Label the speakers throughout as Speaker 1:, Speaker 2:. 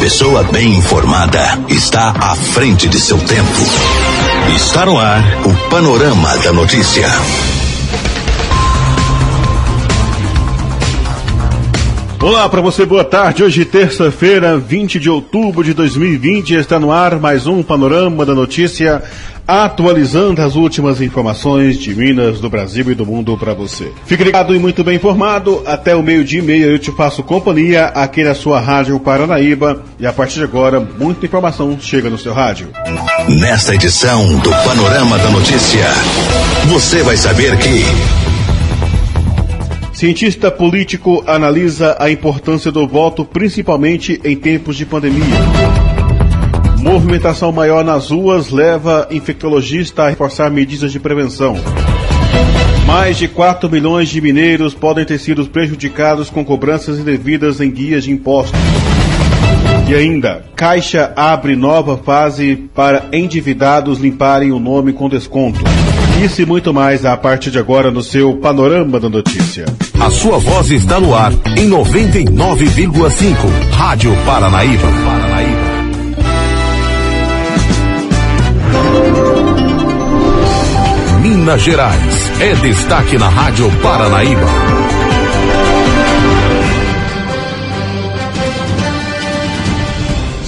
Speaker 1: pessoa bem informada está à frente de seu tempo. Está no ar o Panorama da Notícia.
Speaker 2: Olá para você, boa tarde. Hoje, terça-feira, 20 de outubro de 2020, está no ar mais um Panorama da Notícia, atualizando as últimas informações de Minas, do Brasil e do mundo para você. Fique ligado e muito bem informado. Até o meio-dia e meia eu te faço companhia aqui na sua Rádio Paranaíba. E a partir de agora, muita informação chega no seu rádio.
Speaker 1: Nesta edição do Panorama da Notícia, você vai saber que.
Speaker 2: Cientista político analisa a importância do voto, principalmente em tempos de pandemia. Movimentação maior nas ruas leva infectologista a reforçar medidas de prevenção. Mais de 4 milhões de mineiros podem ter sido prejudicados com cobranças indevidas em guias de impostos. E ainda, Caixa abre nova fase para endividados limparem o nome com desconto. Isso e muito mais a partir de agora no seu Panorama da Notícia.
Speaker 1: A sua voz está no ar em 99,5. Rádio Paranaíba. Paranaíba. Minas Gerais é destaque na Rádio Paranaíba.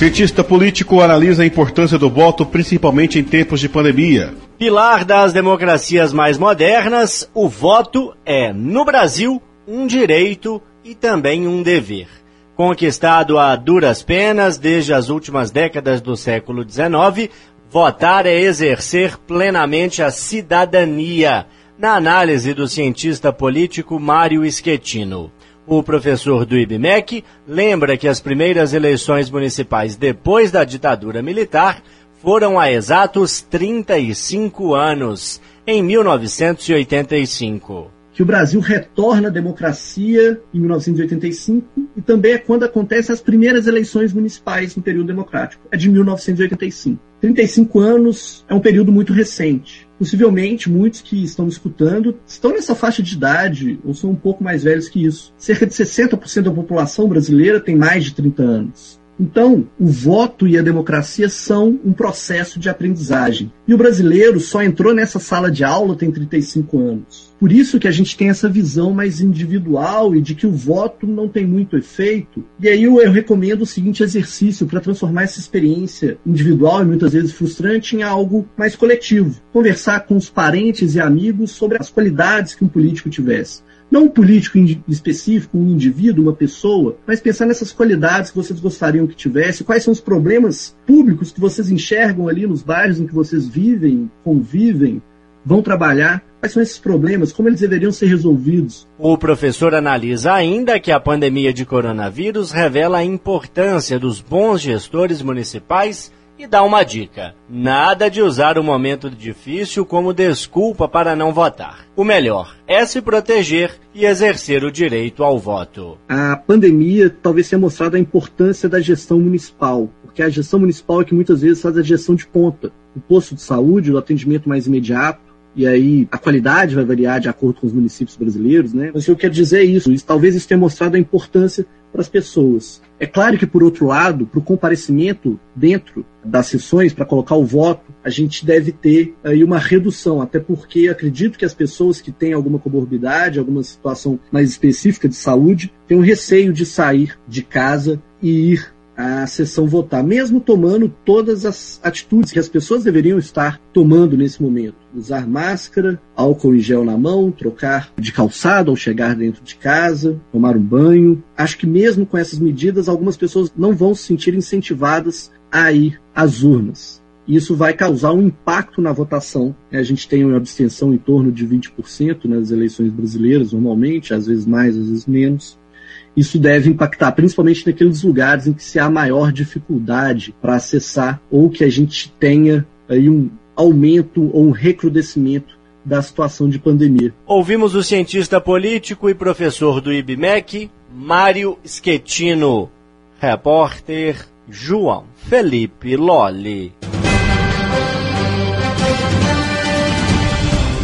Speaker 2: Cientista político analisa a importância do voto, principalmente em tempos de pandemia.
Speaker 3: Pilar das democracias mais modernas, o voto é, no Brasil, um direito e também um dever. Conquistado a duras penas desde as últimas décadas do século XIX, votar é exercer plenamente a cidadania, na análise do cientista político Mário Schettino. O professor do IBMEC lembra que as primeiras eleições municipais depois da ditadura militar foram há exatos 35 anos, em 1985
Speaker 4: que o Brasil retorna à democracia em 1985 e também é quando acontecem as primeiras eleições municipais no período democrático, é de 1985. 35 anos é um período muito recente. Possivelmente, muitos que estão me escutando estão nessa faixa de idade ou são um pouco mais velhos que isso. Cerca de 60% da população brasileira tem mais de 30 anos. Então, o voto e a democracia são um processo de aprendizagem. E o brasileiro só entrou nessa sala de aula tem 35 anos. Por isso que a gente tem essa visão mais individual e de que o voto não tem muito efeito. E aí eu, eu recomendo o seguinte exercício para transformar essa experiência individual e muitas vezes frustrante em algo mais coletivo. Conversar com os parentes e amigos sobre as qualidades que um político tivesse não um político específico, um indivíduo, uma pessoa, mas pensar nessas qualidades que vocês gostariam que tivesse, quais são os problemas públicos que vocês enxergam ali nos bairros em que vocês vivem, convivem, vão trabalhar, quais são esses problemas, como eles deveriam ser resolvidos.
Speaker 3: O professor analisa ainda que a pandemia de coronavírus revela a importância dos bons gestores municipais e dá uma dica: nada de usar o momento difícil como desculpa para não votar. O melhor é se proteger e exercer o direito ao voto.
Speaker 4: A pandemia talvez tenha mostrado a importância da gestão municipal, porque a gestão municipal é que muitas vezes faz a gestão de ponta. O posto de saúde, o atendimento mais imediato, e aí a qualidade vai variar de acordo com os municípios brasileiros, né? Mas o que eu quero dizer é isso, talvez isso tenha mostrado a importância para as pessoas. É claro que, por outro lado, para o comparecimento dentro das sessões, para colocar o voto, a gente deve ter aí uma redução, até porque acredito que as pessoas que têm alguma comorbidade, alguma situação mais específica de saúde, têm um receio de sair de casa e ir a sessão votar, mesmo tomando todas as atitudes que as pessoas deveriam estar tomando nesse momento. Usar máscara, álcool em gel na mão, trocar de calçado ao chegar dentro de casa, tomar um banho. Acho que mesmo com essas medidas, algumas pessoas não vão se sentir incentivadas a ir às urnas. Isso vai causar um impacto na votação. A gente tem uma abstenção em torno de 20% nas eleições brasileiras, normalmente, às vezes mais, às vezes menos isso deve impactar principalmente naqueles lugares em que se há maior dificuldade para acessar ou que a gente tenha aí um aumento ou um recrudescimento da situação de pandemia.
Speaker 3: Ouvimos o cientista político e professor do IBMEC, Mário Schettino. Repórter João Felipe Lolli.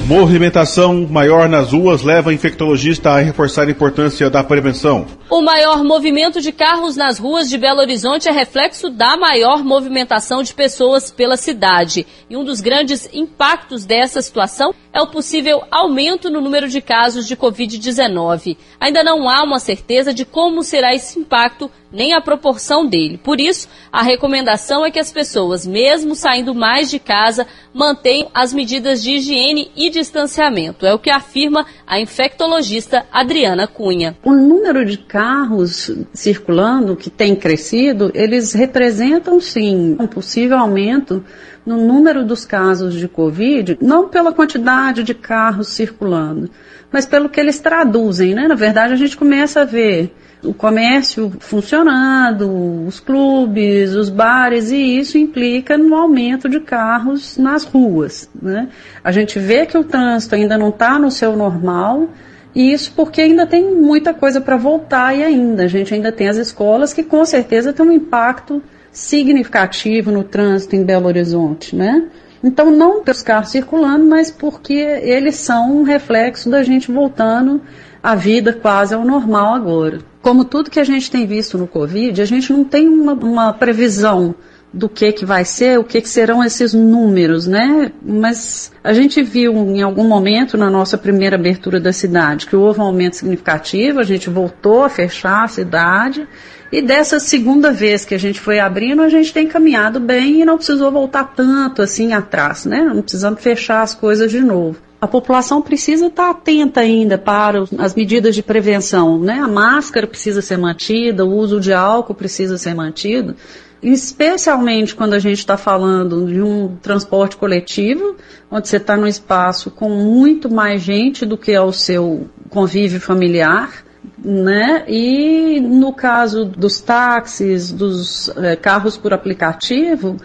Speaker 2: Movimentação maior nas ruas leva infectologista a reforçar a importância da prevenção.
Speaker 5: O maior movimento de carros nas ruas de Belo Horizonte é reflexo da maior movimentação de pessoas pela cidade. E um dos grandes impactos dessa situação é o possível aumento no número de casos de Covid-19. Ainda não há uma certeza de como será esse impacto nem a proporção dele. Por isso, a recomendação é que as pessoas, mesmo saindo mais de casa, mantenham as medidas de higiene e distanciamento. É o que afirma a infectologista Adriana Cunha.
Speaker 6: O número de carros circulando que tem crescido, eles representam sim um possível aumento no número dos casos de Covid, não pela quantidade de carros circulando, mas pelo que eles traduzem, né? Na verdade, a gente começa a ver o comércio funcionando, os clubes, os bares, e isso implica no aumento de carros nas ruas. Né? A gente vê que o trânsito ainda não está no seu normal, e isso porque ainda tem muita coisa para voltar e ainda. A gente ainda tem as escolas que com certeza têm um impacto significativo no trânsito em Belo Horizonte, né? Então, não pelos carros circulando, mas porque eles são um reflexo da gente voltando à vida quase ao normal agora como tudo que a gente tem visto no Covid, a gente não tem uma, uma previsão do que que vai ser, o que que serão esses números, né? Mas a gente viu em algum momento na nossa primeira abertura da cidade que houve um aumento significativo, a gente voltou a fechar a cidade e dessa segunda vez que a gente foi abrindo, a gente tem caminhado bem e não precisou voltar tanto assim atrás, né? Não precisamos fechar as coisas de novo a população precisa estar atenta ainda para as medidas de prevenção, né? A máscara precisa ser mantida, o uso de álcool precisa ser mantido, especialmente quando a gente está falando de um transporte coletivo, onde você está num espaço com muito mais gente do que é o seu convívio familiar, né? E no caso dos táxis, dos é, carros por aplicativo,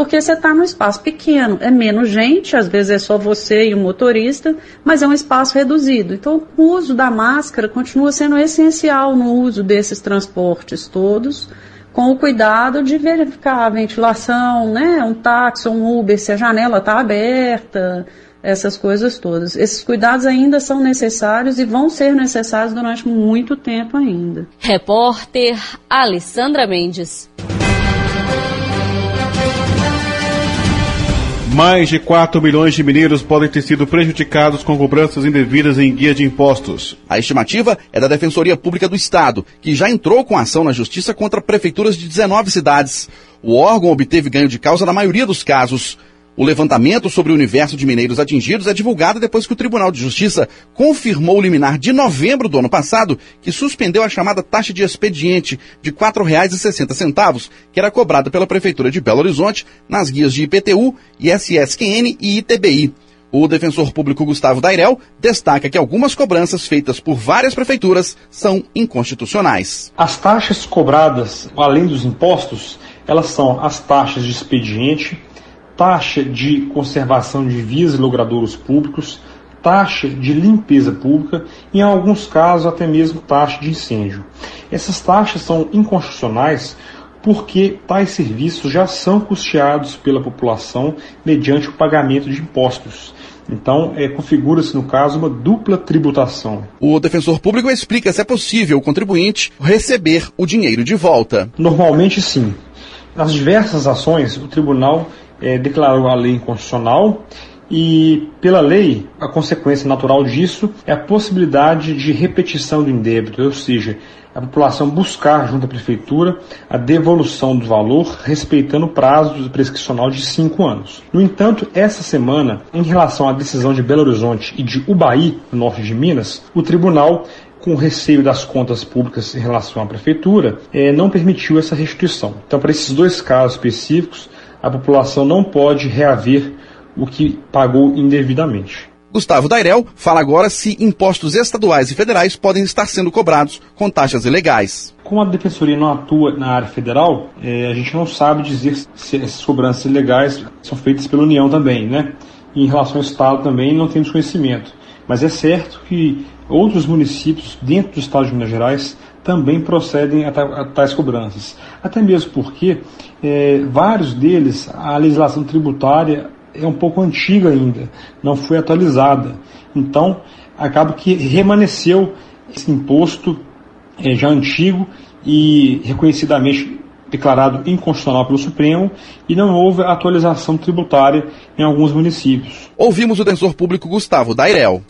Speaker 6: porque você está num espaço pequeno, é menos gente, às vezes é só você e o motorista, mas é um espaço reduzido. Então, o uso da máscara continua sendo essencial no uso desses transportes todos, com o cuidado de verificar a ventilação, né, um táxi, um Uber, se a janela está aberta, essas coisas todas. Esses cuidados ainda são necessários e vão ser necessários durante muito tempo ainda.
Speaker 5: Repórter Alessandra Mendes.
Speaker 2: Mais de 4 milhões de mineiros podem ter sido prejudicados com cobranças indevidas em guia de impostos.
Speaker 7: A estimativa é da Defensoria Pública do Estado, que já entrou com ação na Justiça contra prefeituras de 19 cidades. O órgão obteve ganho de causa na maioria dos casos. O levantamento sobre o universo de mineiros atingidos é divulgado depois que o Tribunal de Justiça confirmou o liminar de novembro do ano passado, que suspendeu a chamada taxa de expediente de R$ 4,60, que era cobrada pela Prefeitura de Belo Horizonte nas guias de IPTU, ISSQN e ITBI. O defensor público Gustavo Dairel destaca que algumas cobranças feitas por várias prefeituras são inconstitucionais.
Speaker 8: As taxas cobradas, além dos impostos, elas são as taxas de expediente, taxa de conservação de vias e logradouros públicos, taxa de limpeza pública e, em alguns casos, até mesmo taxa de incêndio. Essas taxas são inconstitucionais porque tais serviços já são custeados pela população mediante o pagamento de impostos. Então, é, configura-se, no caso, uma dupla tributação.
Speaker 7: O defensor público explica se é possível o contribuinte receber o dinheiro de volta.
Speaker 8: Normalmente, sim. Nas diversas ações, o tribunal é, declarou a lei inconstitucional e, pela lei, a consequência natural disso é a possibilidade de repetição do indébito, ou seja, a população buscar junto à prefeitura a devolução do valor, respeitando o prazo prescricional de cinco anos. No entanto, essa semana, em relação à decisão de Belo Horizonte e de Ubaí, no norte de Minas, o tribunal com receio das contas públicas em relação à prefeitura, eh, não permitiu essa restituição. Então, para esses dois casos específicos, a população não pode reaver o que pagou indevidamente.
Speaker 7: Gustavo Dairel fala agora se impostos estaduais e federais podem estar sendo cobrados com taxas ilegais.
Speaker 8: Como a Defensoria não atua na área federal, é, a gente não sabe dizer se essas cobranças ilegais são feitas pela União também, né? E em relação ao Estado também não temos conhecimento. Mas é certo que outros municípios dentro do Estado de Minas Gerais também procedem a, tais cobranças. Até mesmo porque é, vários deles, a legislação tributária é um pouco antiga ainda, não foi atualizada. Então, acaba que remanesceu esse imposto é, já antigo e reconhecidamente declarado inconstitucional pelo Supremo e não houve atualização tributária em alguns municípios.
Speaker 7: Ouvimos o defensor público Gustavo Dairel.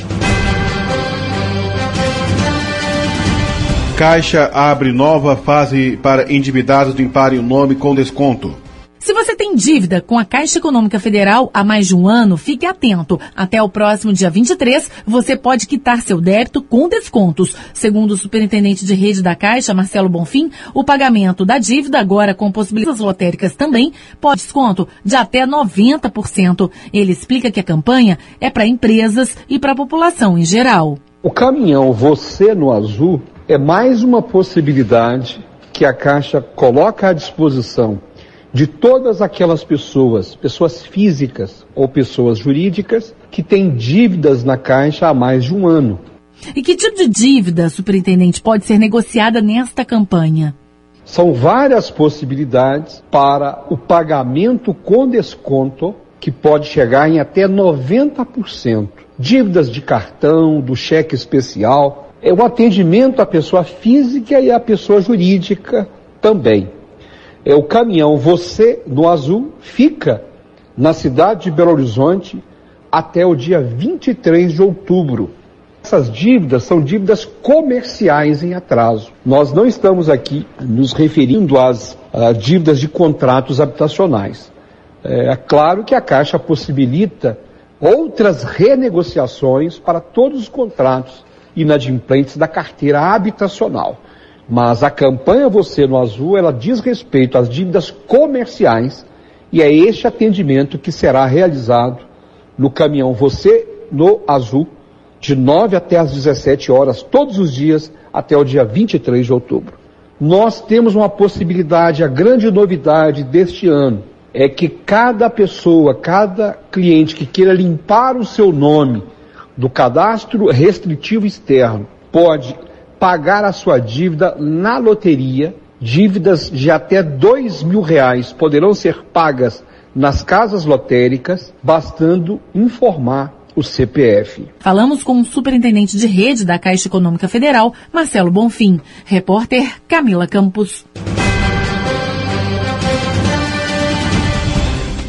Speaker 2: Caixa abre nova fase para endividados limparem o nome com desconto.
Speaker 9: Se você tem dívida com a Caixa Econômica Federal há mais de um ano, fique atento. Até o próximo dia 23, você pode quitar seu débito com descontos. Segundo o superintendente de rede da Caixa, Marcelo Bonfim, o pagamento da dívida, agora com possibilidades lotéricas também, pode desconto de até 90%. Ele explica que a campanha é para empresas e para a população em geral.
Speaker 10: O caminhão Você no Azul é mais uma possibilidade que a Caixa coloca à disposição de todas aquelas pessoas, pessoas físicas ou pessoas jurídicas, que têm dívidas na Caixa há mais de um ano.
Speaker 9: E que tipo de dívida, superintendente, pode ser negociada nesta campanha?
Speaker 10: São várias possibilidades para o pagamento com desconto, que pode chegar em até 90%. Dívidas de cartão, do cheque especial, é o atendimento à pessoa física e à pessoa jurídica também é o caminhão Você no Azul fica na cidade de Belo Horizonte até o dia 23 de outubro. Essas dívidas são dívidas comerciais em atraso. Nós não estamos aqui nos referindo às dívidas de contratos habitacionais. É, é claro que a Caixa possibilita outras renegociações para todos os contratos inadimplentes da carteira habitacional. Mas a campanha Você no Azul, ela diz respeito às dívidas comerciais e é este atendimento que será realizado no caminhão Você no Azul, de 9 até as 17 horas, todos os dias, até o dia 23 de outubro. Nós temos uma possibilidade, a grande novidade deste ano é que cada pessoa, cada cliente que queira limpar o seu nome do cadastro restritivo externo, pode pagar a sua dívida na loteria. Dívidas de até dois mil reais poderão ser pagas nas casas lotéricas, bastando informar o CPF.
Speaker 9: Falamos com o superintendente de rede da Caixa Econômica Federal, Marcelo Bonfim. Repórter Camila Campos.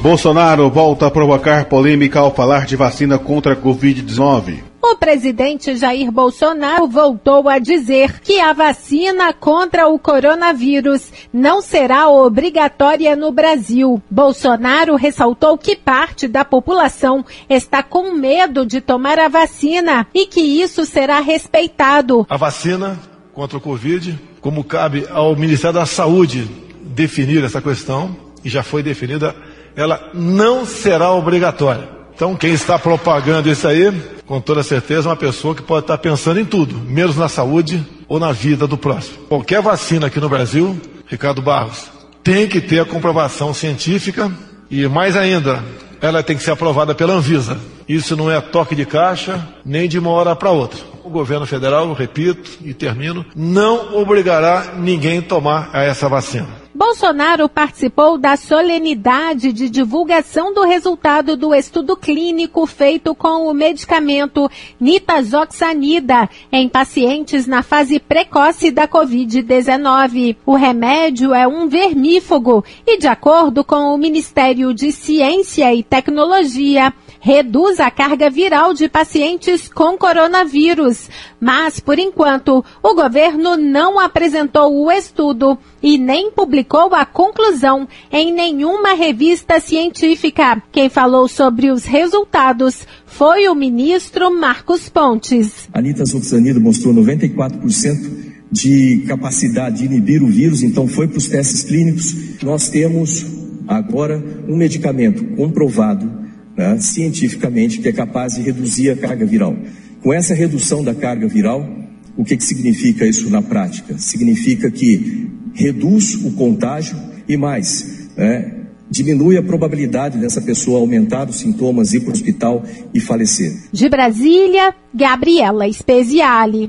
Speaker 2: Bolsonaro volta a provocar polêmica ao falar de vacina contra a Covid-19.
Speaker 11: O presidente Jair Bolsonaro voltou a dizer que a vacina contra o coronavírus não será obrigatória no Brasil. Bolsonaro ressaltou que parte da população está com medo de tomar a vacina e que isso será respeitado.
Speaker 12: A vacina contra o Covid, como cabe ao Ministério da Saúde definir essa questão, e já foi definida, ela não será obrigatória. Então, quem está propagando isso aí, com toda certeza, é uma pessoa que pode estar pensando em tudo, menos na saúde ou na vida do próximo. Qualquer vacina aqui no Brasil, Ricardo Barros, tem que ter a comprovação científica e, mais ainda, ela tem que ser aprovada pela Anvisa. Isso não é toque de caixa, nem de uma hora para outra. O governo federal, repito e termino, não obrigará ninguém a tomar essa vacina.
Speaker 11: Bolsonaro participou da solenidade de divulgação do resultado do estudo clínico feito com o medicamento nitazoxanida em pacientes na fase precoce da Covid-19. O remédio é um vermífugo e, de acordo com o Ministério de Ciência e Tecnologia, reduz a carga viral de pacientes com coronavírus. Mas, por enquanto, o governo não apresentou o estudo e nem publicou a conclusão em nenhuma revista científica. Quem falou sobre os resultados foi o ministro Marcos Pontes.
Speaker 13: A nitazoxanida mostrou 94% de capacidade de inibir o vírus, então foi para os testes clínicos. Nós temos agora um medicamento comprovado né, cientificamente que é capaz de reduzir a carga viral. Com essa redução da carga viral, o que, que significa isso na prática? Significa que reduz o contágio e mais, né, diminui a probabilidade dessa pessoa aumentar os sintomas, ir para o hospital e falecer.
Speaker 11: De Brasília, Gabriela Speziale.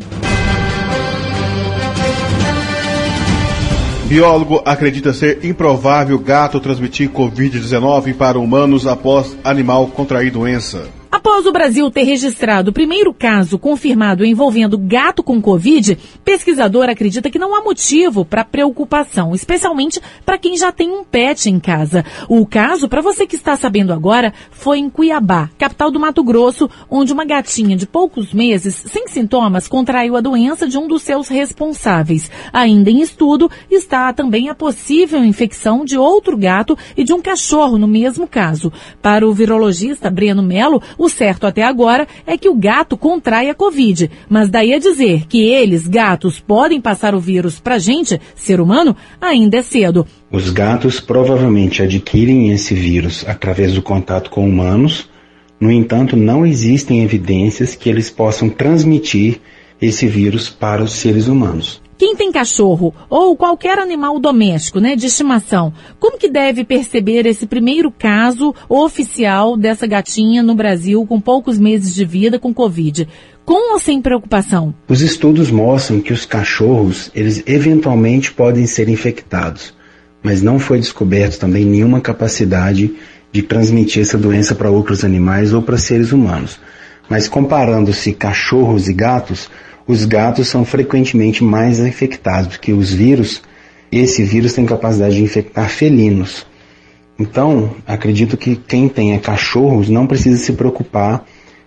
Speaker 2: Biólogo acredita ser improvável gato transmitir Covid-19 para humanos após animal contrair doença.
Speaker 9: Após o Brasil ter registrado o primeiro caso confirmado envolvendo gato com Covid, pesquisador acredita que não há motivo para preocupação, especialmente para quem já tem um pet em casa. O caso, para você que está sabendo agora, foi em Cuiabá, capital do Mato Grosso, onde uma gatinha de poucos meses, sem sintomas, contraiu a doença de um dos seus responsáveis. Ainda em estudo está também a possível infecção de outro gato e de um cachorro no mesmo caso. Para o virologista Breno Melo, o certo até agora é que o gato contrai a Covid, mas daí a dizer que eles, gatos, podem passar o vírus para gente, ser humano, ainda é cedo.
Speaker 14: Os gatos provavelmente adquirem esse vírus através do contato com humanos, no entanto, não existem evidências que eles possam transmitir esse vírus para os seres humanos.
Speaker 9: Quem tem cachorro ou qualquer animal doméstico, né, de estimação, como que deve perceber esse primeiro caso oficial dessa gatinha no Brasil com poucos meses de vida com Covid? Com ou sem preocupação?
Speaker 14: Os estudos mostram que os cachorros, eles eventualmente podem ser infectados, mas não foi descoberto também nenhuma capacidade de transmitir essa doença para outros animais ou para seres humanos. Mas comparando-se cachorros e gatos, os gatos são frequentemente mais infectados, porque os vírus, esse vírus tem capacidade de infectar felinos. Então, acredito que quem tenha cachorros não precisa se preocupar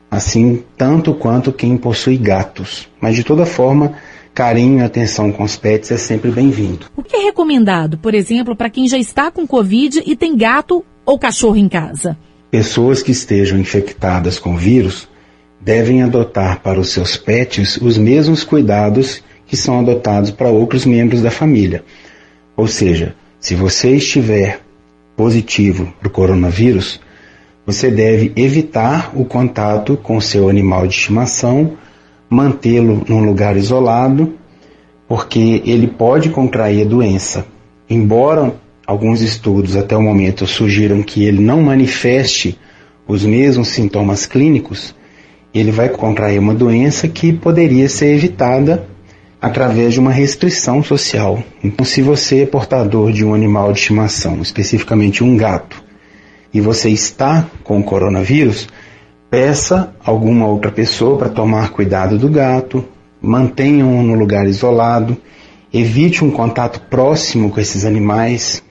Speaker 14: assim tanto quanto quem possui gatos. Mas de toda forma, carinho e atenção com os pets é sempre bem-vindo.
Speaker 9: O que é recomendado, por exemplo, para quem já está com Covid e tem gato ou cachorro em casa?
Speaker 14: Pessoas que estejam infectadas com vírus devem adotar para os seus pets os mesmos cuidados que são adotados para outros membros da família. Ou seja, se você estiver positivo para o coronavírus, você deve evitar o contato com seu animal de estimação, mantê-lo num lugar isolado, porque ele pode contrair a doença. Embora alguns estudos até o momento sugiram que ele não manifeste os mesmos sintomas clínicos, ele vai contrair uma doença que poderia ser evitada através de uma restrição social. Então, se você é portador de um animal de estimação, especificamente um gato, e você está com o coronavírus, peça alguma outra pessoa para tomar cuidado do gato, mantenha-o no lugar isolado, evite um contato próximo com esses animais.